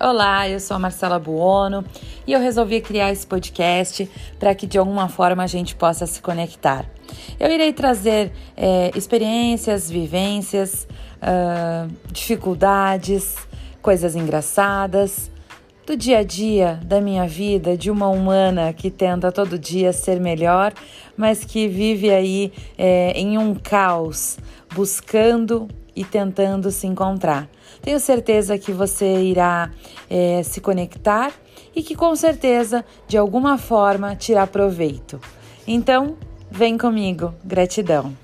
Olá, eu sou a Marcela Buono e eu resolvi criar esse podcast para que de alguma forma a gente possa se conectar. Eu irei trazer é, experiências, vivências, uh, dificuldades, coisas engraçadas do dia a dia da minha vida, de uma humana que tenta todo dia ser melhor, mas que vive aí é, em um caos, buscando e tentando se encontrar. Tenho certeza que você irá é, se conectar e que com certeza, de alguma forma, tirar proveito. Então, vem comigo. Gratidão.